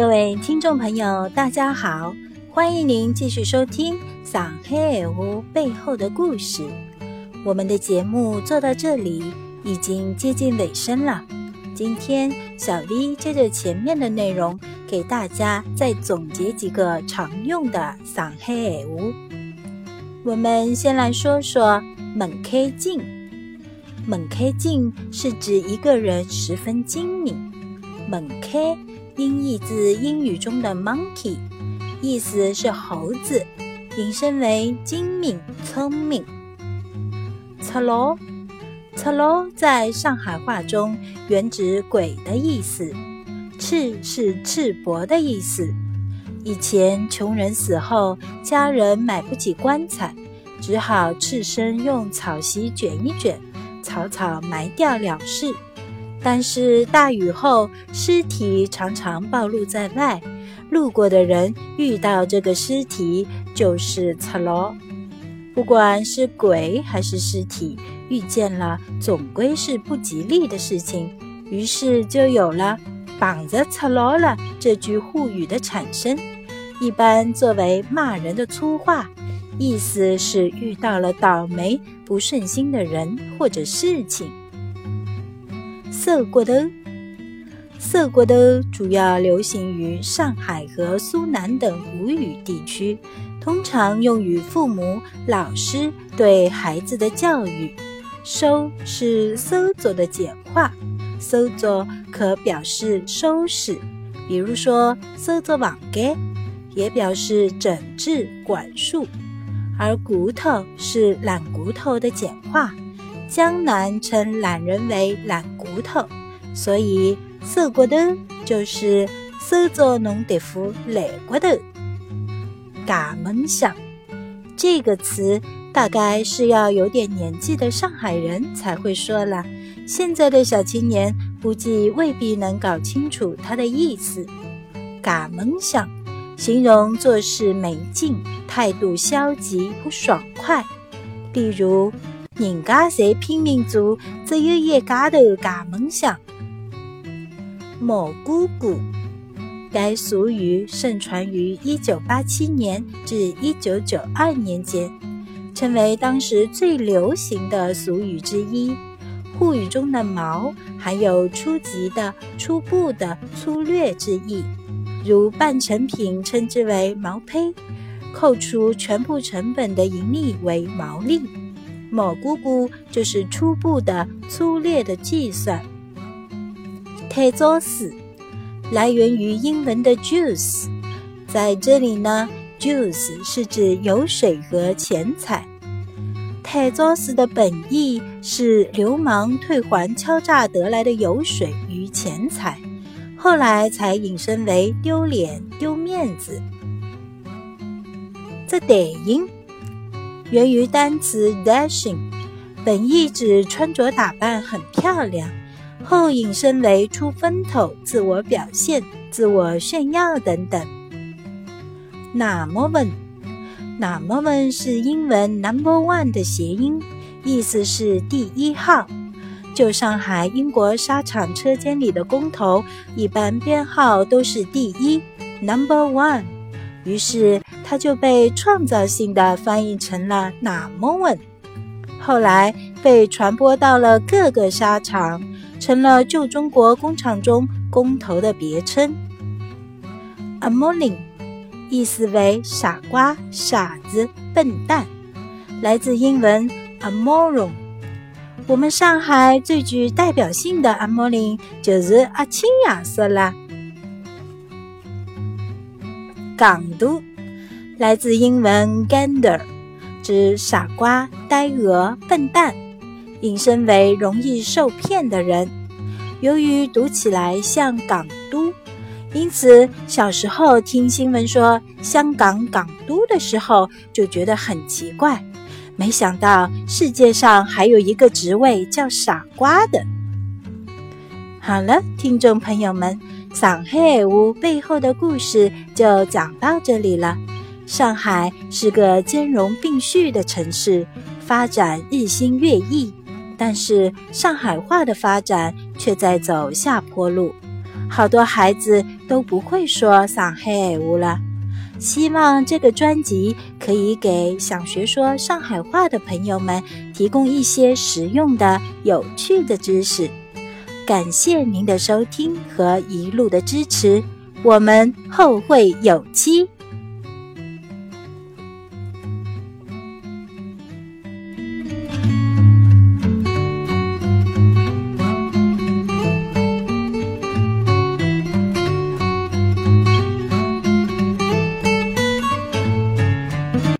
各位听众朋友，大家好！欢迎您继续收听《上海屋背后的故事》。我们的节目做到这里已经接近尾声了。今天小 V 接着前面的内容，给大家再总结几个常用的上海屋。我们先来说说“门开镜”。门开镜是指一个人十分精明。门开音译自英语中的 monkey，意思是猴子，引申为精明、聪明。赤佬，赤佬在上海话中原指鬼的意思，赤是赤膊的意思。以前穷人死后，家人买不起棺材，只好赤身用草席卷一卷，草草埋掉了事。但是大雨后，尸体常常暴露在外，路过的人遇到这个尸体就是赤佬。不管是鬼还是尸体，遇见了总归是不吉利的事情，于是就有了“绑着赤佬了”这句沪语的产生。一般作为骂人的粗话，意思是遇到了倒霉不顺心的人或者事情。色骨头，色骨头主要流行于上海和苏南等吴语地区，通常用于父母、老师对孩子的教育。收是收作的简化，收作可表示收拾，比如说收作房间，也表示整治、管束。而骨头是懒骨头的简化。江南称懒人为懒骨头，所以瘦骨头就是收作弄得副懒骨头。嘎门响这个词大概是要有点年纪的上海人才会说了，现在的小青年估计未必能搞清楚它的意思。嘎门响形容做事没劲，态度消极不爽快，比如。人家侪拼命做，只有一家头假梦想。毛姑姑，该俗语盛传于一九八七年至一九九二年间，成为当时最流行的俗语之一。沪语中的“毛”含有初级的、初步的、粗略之意，如半成品称之为毛坯，扣除全部成本的盈利为毛利。某姑姑就是初步的、粗略的计算。太早死来源于英文的 juice，在这里呢，juice 是指油水和钱财。太早死的本意是流氓退还敲诈得来的油水与钱财，后来才引申为丢脸、丢面子。这对应。源于单词 dashing，本意指穿着打扮很漂亮，后引申为出风头、自我表现、自我炫耀等等。那么问，那么问是英文 number one 的谐音，意思是第一号。就上海英国纱厂车间里的工头，一般编号都是第一 number one。于是。它就被创造性的翻译成了“哪么问”，后来被传播到了各个沙场，成了旧中国工厂中工头的别称。a m o l i n 意思为傻瓜、傻子、笨蛋，来自英文 amoron。我们上海最具代表性的 a m o l i n 就是阿青亚色啦，港都。来自英文 gander，指傻瓜、呆鹅、笨蛋，引申为容易受骗的人。由于读起来像港都，因此小时候听新闻说香港港都的时候，就觉得很奇怪。没想到世界上还有一个职位叫傻瓜的。好了，听众朋友们，上黑屋背后的故事就讲到这里了。上海是个兼容并蓄的城市，发展日新月异，但是上海话的发展却在走下坡路。好多孩子都不会说上海话了。希望这个专辑可以给想学说上海话的朋友们提供一些实用的、有趣的知识。感谢您的收听和一路的支持，我们后会有期。